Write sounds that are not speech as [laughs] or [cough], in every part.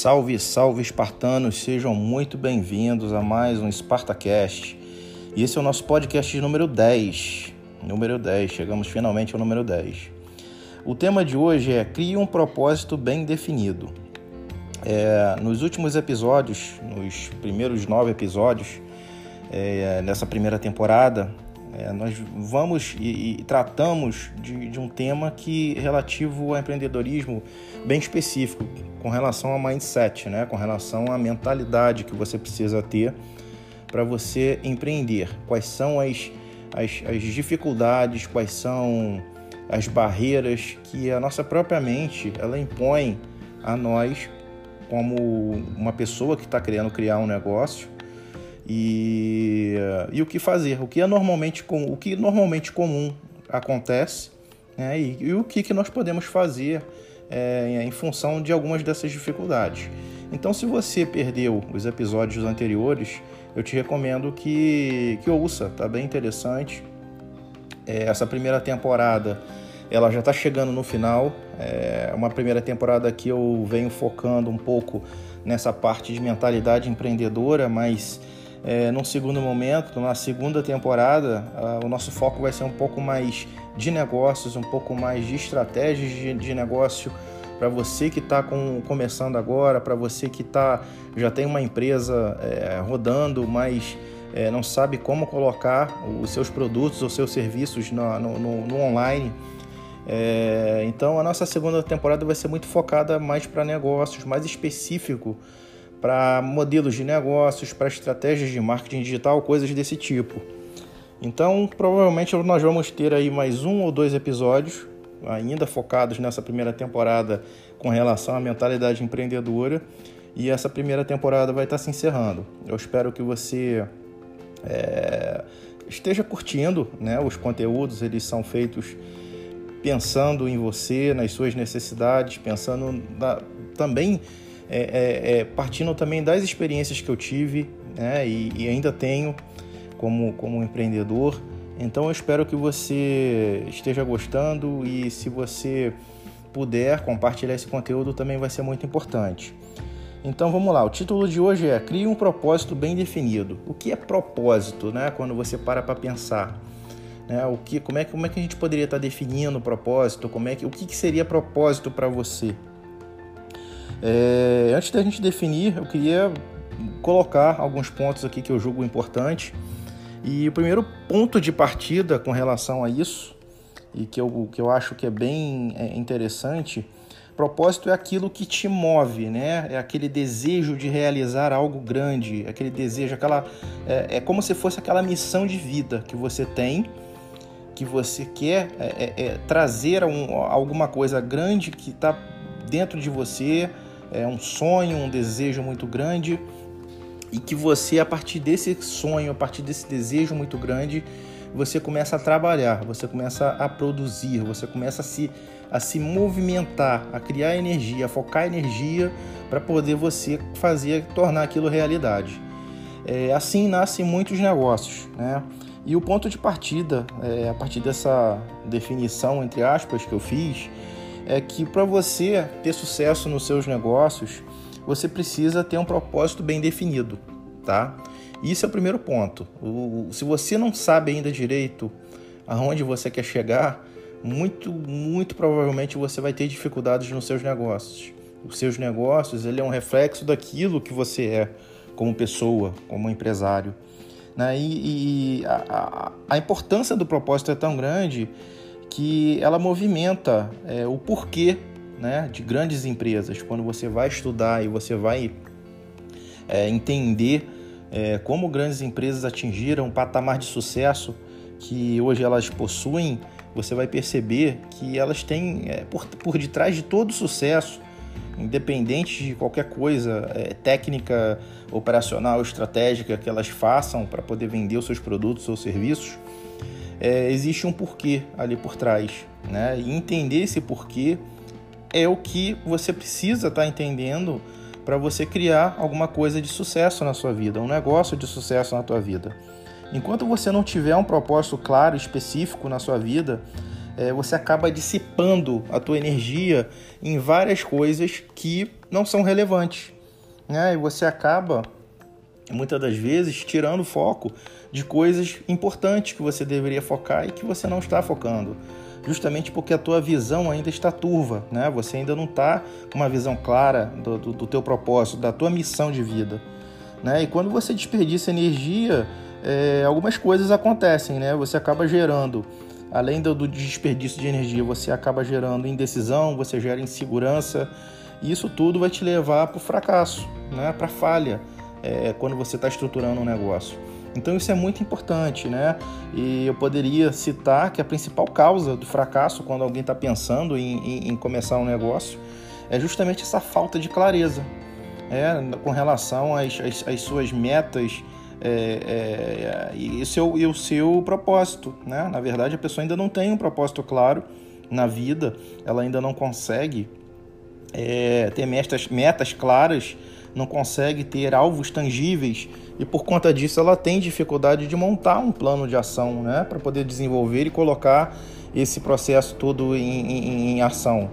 Salve, salve espartanos, sejam muito bem-vindos a mais um SpartaCast. E esse é o nosso podcast número 10. Número 10, chegamos finalmente ao número 10. O tema de hoje é Crie um propósito bem definido. É, nos últimos episódios, nos primeiros nove episódios é, nessa primeira temporada, é, nós vamos e, e tratamos de, de, um tema que relativo ao empreendedorismo bem específico, com relação ao mindset, né? com relação à mentalidade que você precisa ter para você empreender. Quais são as, as, as dificuldades, quais são as barreiras que a nossa própria mente ela impõe a nós como uma pessoa que está querendo criar um negócio e, e o que fazer, o que é normalmente o que normalmente comum acontece né? e, e o que, que nós podemos fazer é, em função de algumas dessas dificuldades. Então, se você perdeu os episódios anteriores, eu te recomendo que, que ouça, tá bem interessante. É, essa primeira temporada ela já está chegando no final. É uma primeira temporada que eu venho focando um pouco nessa parte de mentalidade empreendedora, mas é, num segundo momento, na segunda temporada, o nosso foco vai ser um pouco mais de negócios, um pouco mais de estratégias de, de negócio para você que está começando agora, para você que tá, já tem uma empresa é, rodando, mas é, não sabe como colocar os seus produtos ou seus serviços no, no, no online. É, então a nossa segunda temporada vai ser muito focada mais para negócios, mais específico para modelos de negócios, para estratégias de marketing digital, coisas desse tipo. Então, provavelmente nós vamos ter aí mais um ou dois episódios ainda focados nessa primeira temporada com relação à mentalidade empreendedora e essa primeira temporada vai estar se encerrando. Eu espero que você é, esteja curtindo, né? Os conteúdos eles são feitos pensando em você, nas suas necessidades, pensando na, também é, é, é, partindo também das experiências que eu tive né, e, e, ainda tenho como, como empreendedor. Então eu espero que você esteja gostando e se você puder compartilhar esse conteúdo também vai ser muito importante. Então vamos lá, o título de hoje é Crie um propósito bem definido. O que é propósito, né? Quando você para para pensar, né? O que, como é como é que a gente poderia estar definindo o propósito? Como é que o que, que seria propósito para você? É, antes da gente definir, eu queria colocar alguns pontos aqui que eu julgo importante. E o primeiro ponto de partida com relação a isso, e que eu, que eu acho que é bem é, interessante, propósito é aquilo que te move, né? É aquele desejo de realizar algo grande, aquele desejo, aquela é, é como se fosse aquela missão de vida que você tem, que você quer é, é, é trazer um, alguma coisa grande que está dentro de você, é um sonho, um desejo muito grande e que você, a partir desse sonho, a partir desse desejo muito grande, você começa a trabalhar, você começa a produzir, você começa a se, a se movimentar, a criar energia, a focar energia para poder você fazer, tornar aquilo realidade. É, assim nascem muitos negócios, né? E o ponto de partida, é, a partir dessa definição, entre aspas, que eu fiz, é que para você ter sucesso nos seus negócios, você precisa ter um propósito bem definido, tá? Isso é o primeiro ponto. O, se você não sabe ainda direito aonde você quer chegar, muito, muito provavelmente você vai ter dificuldades nos seus negócios. Os seus negócios, ele é um reflexo daquilo que você é como pessoa, como empresário. Né? E, e a, a, a importância do propósito é tão grande que ela movimenta é, o porquê né, de grandes empresas. Quando você vai estudar e você vai é, entender é, como grandes empresas atingiram um patamar de sucesso que hoje elas possuem, você vai perceber que elas têm é, por, por detrás de todo sucesso, independente de qualquer coisa é, técnica, operacional, estratégica que elas façam para poder vender os seus produtos ou serviços, é, existe um porquê ali por trás. Né? E entender esse porquê é o que você precisa estar tá entendendo para você criar alguma coisa de sucesso na sua vida, um negócio de sucesso na tua vida. Enquanto você não tiver um propósito claro, específico na sua vida, é, você acaba dissipando a tua energia em várias coisas que não são relevantes, né? E você acaba muitas das vezes tirando foco de coisas importantes que você deveria focar e que você não está focando justamente porque a tua visão ainda está turva, né? Você ainda não está com uma visão clara do, do, do, teu propósito, da tua missão de vida, né? E quando você desperdiça energia, é, algumas coisas acontecem, né? Você acaba gerando, além do, do desperdício de energia, você acaba gerando indecisão, você gera insegurança, e isso tudo vai te levar para o fracasso, né? Para falha, é, quando você está estruturando um negócio. Então isso é muito importante, né? E eu poderia citar que a principal causa do fracasso quando alguém está pensando em, em, em, começar um negócio é justamente essa falta de clareza, é, com relação às, às, às suas metas é, é, e, seu, e o seu propósito, né? Na verdade, a pessoa ainda não tem um propósito claro na vida, ela ainda não consegue é, ter metas, metas claras, não consegue ter alvos tangíveis e por conta disso ela tem dificuldade de montar um plano de ação, né, para poder desenvolver e colocar esse processo todo em, em, em ação.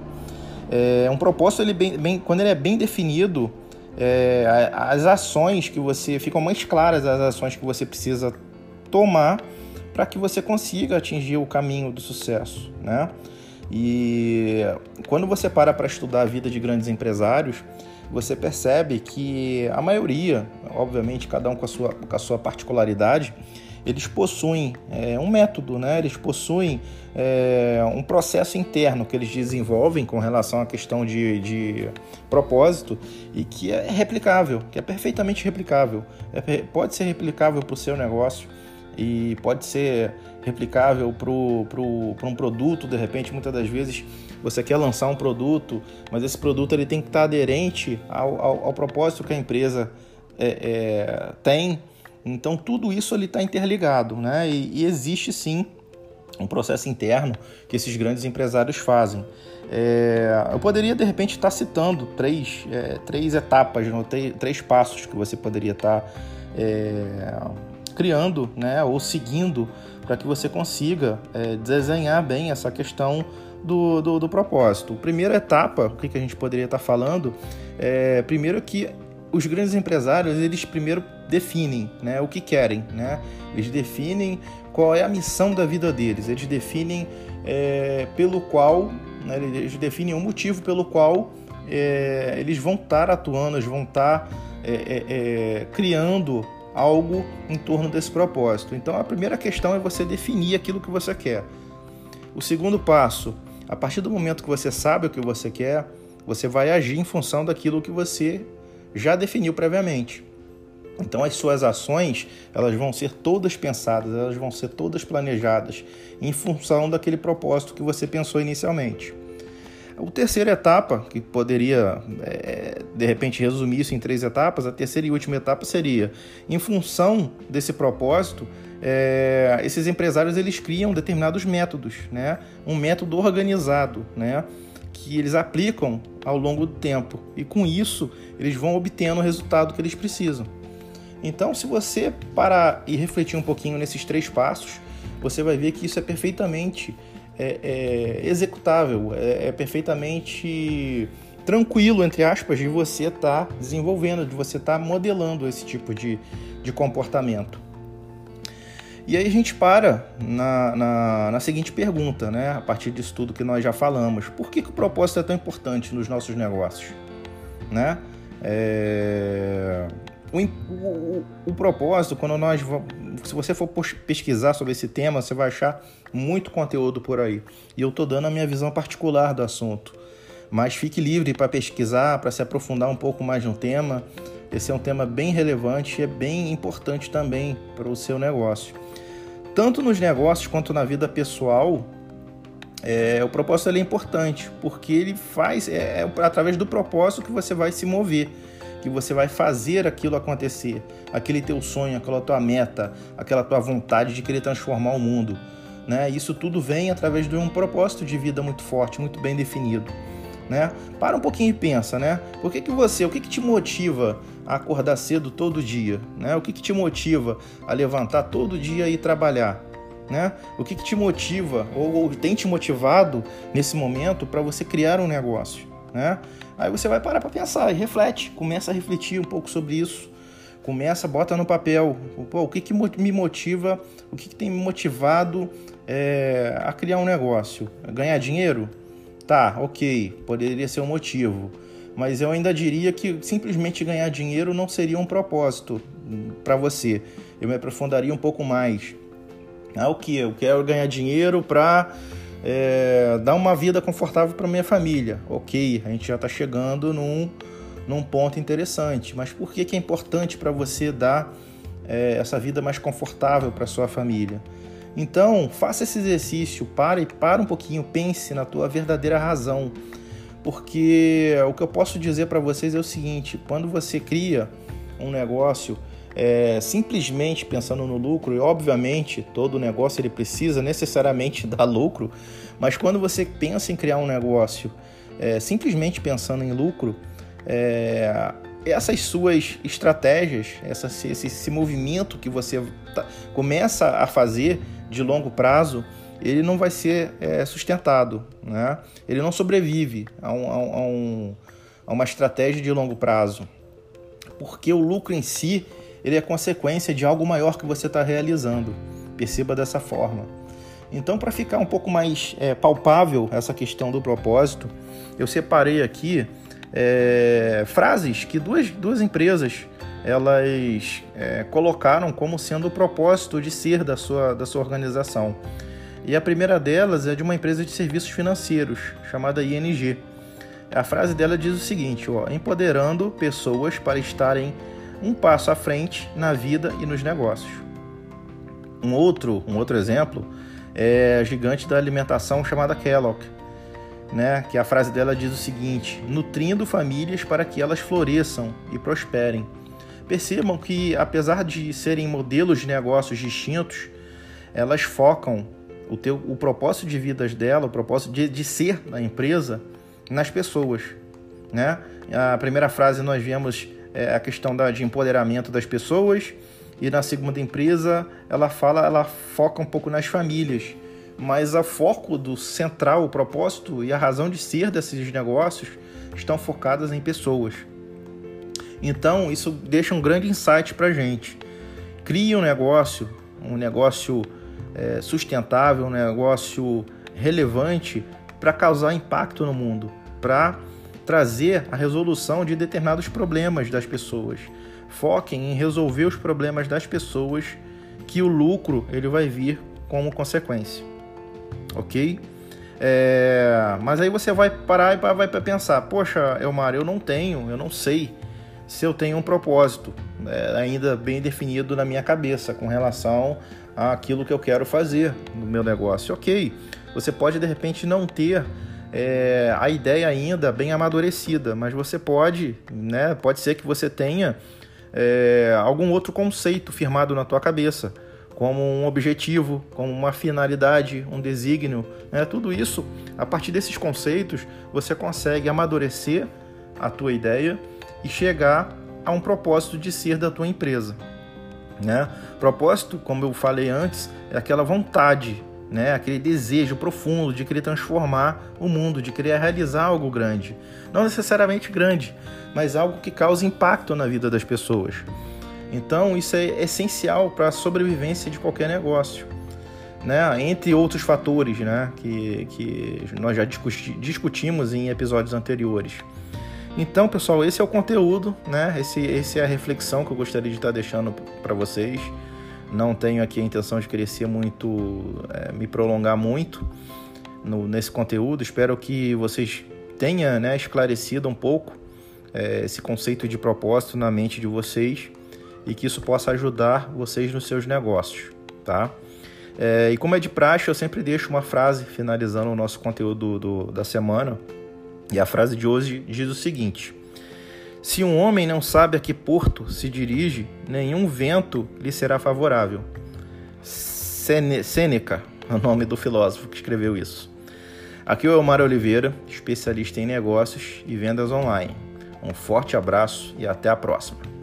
É, um propósito, ele bem, bem, quando ele é bem definido, é, as ações que você ficam mais claras, as ações que você precisa tomar para que você consiga atingir o caminho do sucesso, né? E quando você para para estudar a vida de grandes empresários, você percebe que a maioria, obviamente cada um com a sua, com a sua particularidade, eles possuem é, um método, né? eles possuem é, um processo interno que eles desenvolvem com relação à questão de, de propósito e que é replicável, que é perfeitamente replicável. É, pode ser replicável para o seu negócio e pode ser replicável para um produto, de repente, muitas das vezes você quer lançar um produto, mas esse produto ele tem que estar aderente ao, ao, ao propósito que a empresa é, é, tem. Então tudo isso está interligado, né? E, e, existe sim um processo interno que esses grandes empresários fazem. É, eu poderia de repente estar citando três, é, três etapas, três, três passos que você poderia estar é, criando, né? Ou seguindo para que você consiga é, desenhar bem essa questão do, do, do propósito. Primeira etapa, o que, que a gente poderia estar falando, é primeiro que os grandes empresários, eles primeiro definem né, o que querem, né? Eles definem qual é a missão da vida deles, eles definem é, pelo qual, né, eles definem o motivo pelo qual é, eles vão estar atuando, eles vão estar é, é, é, criando algo em torno desse propósito. Então a primeira questão é você definir aquilo que você quer. O segundo passo a partir do momento que você sabe o que você quer, você vai agir em função daquilo que você já definiu previamente. Então as suas ações, elas vão ser todas pensadas, elas vão ser todas planejadas em função daquele propósito que você pensou inicialmente. A terceira etapa, que poderia é, de repente resumir isso em três etapas, a terceira e última etapa seria, em função desse propósito, é, esses empresários eles criam determinados métodos, né? um método organizado, né? que eles aplicam ao longo do tempo e com isso eles vão obtendo o resultado que eles precisam. Então, se você parar e refletir um pouquinho nesses três passos, você vai ver que isso é perfeitamente é, é executável, é, é, perfeitamente tranquilo, entre aspas, de você estar tá desenvolvendo, de você estar tá modelando esse tipo de, de comportamento. E aí a gente para na, na, na, seguinte pergunta, né? A partir disso tudo que nós já falamos. Por que, que o propósito é tão importante nos nossos negócios? Né? É... O, o, o, propósito, quando nós se você for pesquisar sobre esse tema, você vai achar muito conteúdo por aí. E eu estou dando a minha visão particular do assunto. Mas fique livre para pesquisar, para se aprofundar um pouco mais no tema. Esse é um tema bem relevante e é bem importante também para o seu negócio. Tanto nos negócios quanto na vida pessoal, é, o propósito é importante, porque ele faz, é, é através do propósito que você vai se mover que você vai fazer aquilo acontecer, aquele teu sonho, aquela tua meta, aquela tua vontade de querer transformar o mundo. Né? Isso tudo vem através de um propósito de vida muito forte, muito bem definido. Né? Para um pouquinho e pensa, né? Por que, que você, o que, que te motiva a acordar cedo todo dia? Né? O que, que te motiva a levantar todo dia e trabalhar? Né? O que, que te motiva ou, ou, tem te motivado nesse momento para você criar um negócio? Né? Aí você vai parar para pensar e reflete, começa a refletir um pouco sobre isso, começa, bota no papel, Pô, o que, que me motiva, o que, que tem me motivado é, a criar um negócio? Ganhar dinheiro? Tá, ok, poderia ser um motivo, mas eu ainda diria que simplesmente ganhar dinheiro não seria um propósito para você. Eu me aprofundaria um pouco mais. Ah, o que? Eu quero ganhar dinheiro para é, dar uma vida confortável para minha família. Ok, a gente já está chegando num, num ponto interessante. Mas por que, que é importante para você dar é, essa vida mais confortável para sua família? Então, faça esse exercício, pare, para um pouquinho, pense na tua verdadeira razão. Porque o que eu posso dizer para vocês é o seguinte: quando você cria um negócio é, simplesmente pensando no lucro, e obviamente todo negócio ele precisa necessariamente [laughs] dar lucro, mas quando você pensa em criar um negócio é, simplesmente pensando em lucro, é, essas suas estratégias, essa, esse, esse movimento que você tá, começa a fazer de longo prazo, ele não vai ser é, sustentado, né? ele não sobrevive a, um, a, um, a uma estratégia de longo prazo, porque o lucro em si ele é consequência de algo maior que você está realizando. Perceba dessa forma. Então, para ficar um pouco mais é, palpável essa questão do propósito, eu separei aqui é, frases que duas, duas empresas elas é, colocaram como sendo o propósito de ser da sua, da sua organização. E a primeira delas é de uma empresa de serviços financeiros chamada ING. A frase dela diz o seguinte: ó, empoderando pessoas para estarem um passo à frente na vida e nos negócios. Um outro, um outro exemplo é a gigante da alimentação chamada Kellogg, né? que a frase dela diz o seguinte: nutrindo famílias para que elas floresçam e prosperem. Percebam que, apesar de serem modelos de negócios distintos, elas focam o, teu, o propósito de vidas dela, o propósito de, de ser da empresa nas pessoas. Né? A primeira frase nós vemos é, a questão da, de empoderamento das pessoas e na segunda empresa ela fala, ela foca um pouco nas famílias, mas o foco do central, o propósito e a razão de ser desses negócios estão focadas em pessoas. Então isso deixa um grande insight para gente. Crie um negócio, um negócio é, sustentável, um negócio relevante para causar impacto no mundo, para trazer a resolução de determinados problemas das pessoas. Foquem em resolver os problemas das pessoas que o lucro ele vai vir como consequência, ok? É, mas aí você vai parar e vai pensar, poxa, Elmar, eu não tenho, eu não sei se eu tenho um propósito é, ainda bem definido na minha cabeça com relação àquilo que eu quero fazer no meu negócio. Ok, você pode de repente não ter é, a ideia ainda bem amadurecida, mas você pode, né? Pode ser que você tenha é, algum outro conceito firmado na tua cabeça, como um objetivo, como uma finalidade, um desígnio, né? Tudo isso, a partir desses conceitos, você consegue amadurecer a tua ideia e chegar a um propósito de ser da tua empresa. Né? Propósito, como eu falei antes, é aquela vontade né? aquele desejo profundo de querer transformar o mundo, de querer realizar algo grande. Não necessariamente grande, mas algo que cause impacto na vida das pessoas. Então, isso é essencial para a sobrevivência de qualquer negócio. Né? Entre outros fatores né? que, que nós já discuti, discutimos em episódios anteriores. Então, pessoal, esse é o conteúdo, né? esse, é a reflexão que eu gostaria de estar deixando para vocês. Não tenho aqui a intenção de crescer muito, é, me prolongar muito no, nesse conteúdo. Espero que vocês tenham né, esclarecido um pouco é, esse conceito de propósito na mente de vocês e que isso possa ajudar vocês nos seus negócios, tá? É, e como é de praxe, eu sempre deixo uma frase finalizando o nosso conteúdo do, da semana. E a frase de hoje diz o seguinte: se um homem não sabe a que porto se dirige, nenhum vento lhe será favorável. Sêneca é o nome do filósofo que escreveu isso. Aqui é o Elmar Oliveira, especialista em negócios e vendas online. Um forte abraço e até a próxima.